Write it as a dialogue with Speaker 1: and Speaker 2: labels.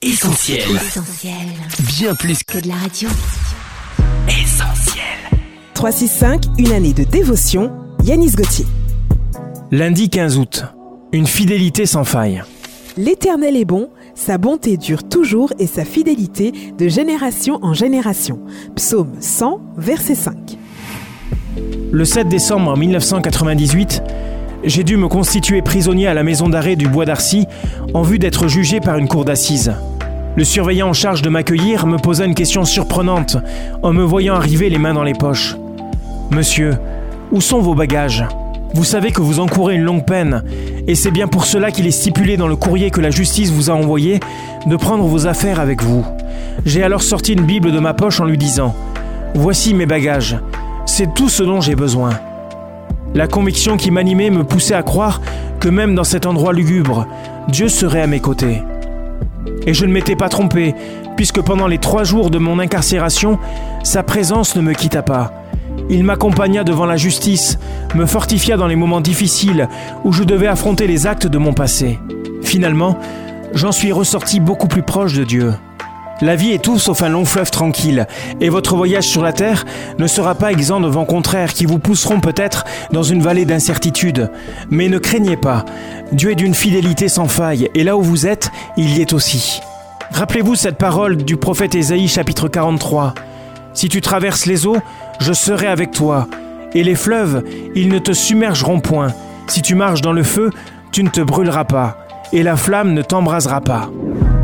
Speaker 1: Essentiel.
Speaker 2: Essentiel.
Speaker 1: Bien plus
Speaker 2: Que de la radio.
Speaker 1: qu'essentiel.
Speaker 3: 365, une année de dévotion. Yanis Gauthier.
Speaker 4: Lundi 15 août. Une fidélité sans faille.
Speaker 3: L'Éternel est bon, sa bonté dure toujours et sa fidélité de génération en génération. Psaume 100, verset 5.
Speaker 4: Le 7 décembre 1998, j'ai dû me constituer prisonnier à la maison d'arrêt du Bois d'Arcy en vue d'être jugé par une cour d'assises. Le surveillant en charge de m'accueillir me posa une question surprenante en me voyant arriver les mains dans les poches. Monsieur, où sont vos bagages? Vous savez que vous encourez une longue peine, et c'est bien pour cela qu'il est stipulé dans le courrier que la justice vous a envoyé de prendre vos affaires avec vous. J'ai alors sorti une Bible de ma poche en lui disant Voici mes bagages, c'est tout ce dont j'ai besoin. La conviction qui m'animait me poussait à croire que même dans cet endroit lugubre, Dieu serait à mes côtés. Et je ne m'étais pas trompé, puisque pendant les trois jours de mon incarcération, sa présence ne me quitta pas. Il m'accompagna devant la justice, me fortifia dans les moments difficiles où je devais affronter les actes de mon passé. Finalement, j'en suis ressorti beaucoup plus proche de Dieu. La vie est tout sauf un long fleuve tranquille, et votre voyage sur la terre ne sera pas exempt de vents contraires qui vous pousseront peut-être dans une vallée d'incertitude. Mais ne craignez pas, Dieu est d'une fidélité sans faille, et là où vous êtes, il y est aussi. Rappelez-vous cette parole du prophète Ésaïe chapitre 43. Si tu traverses les eaux, je serai avec toi, et les fleuves, ils ne te submergeront point. Si tu marches dans le feu, tu ne te brûleras pas, et la flamme ne t'embrasera pas.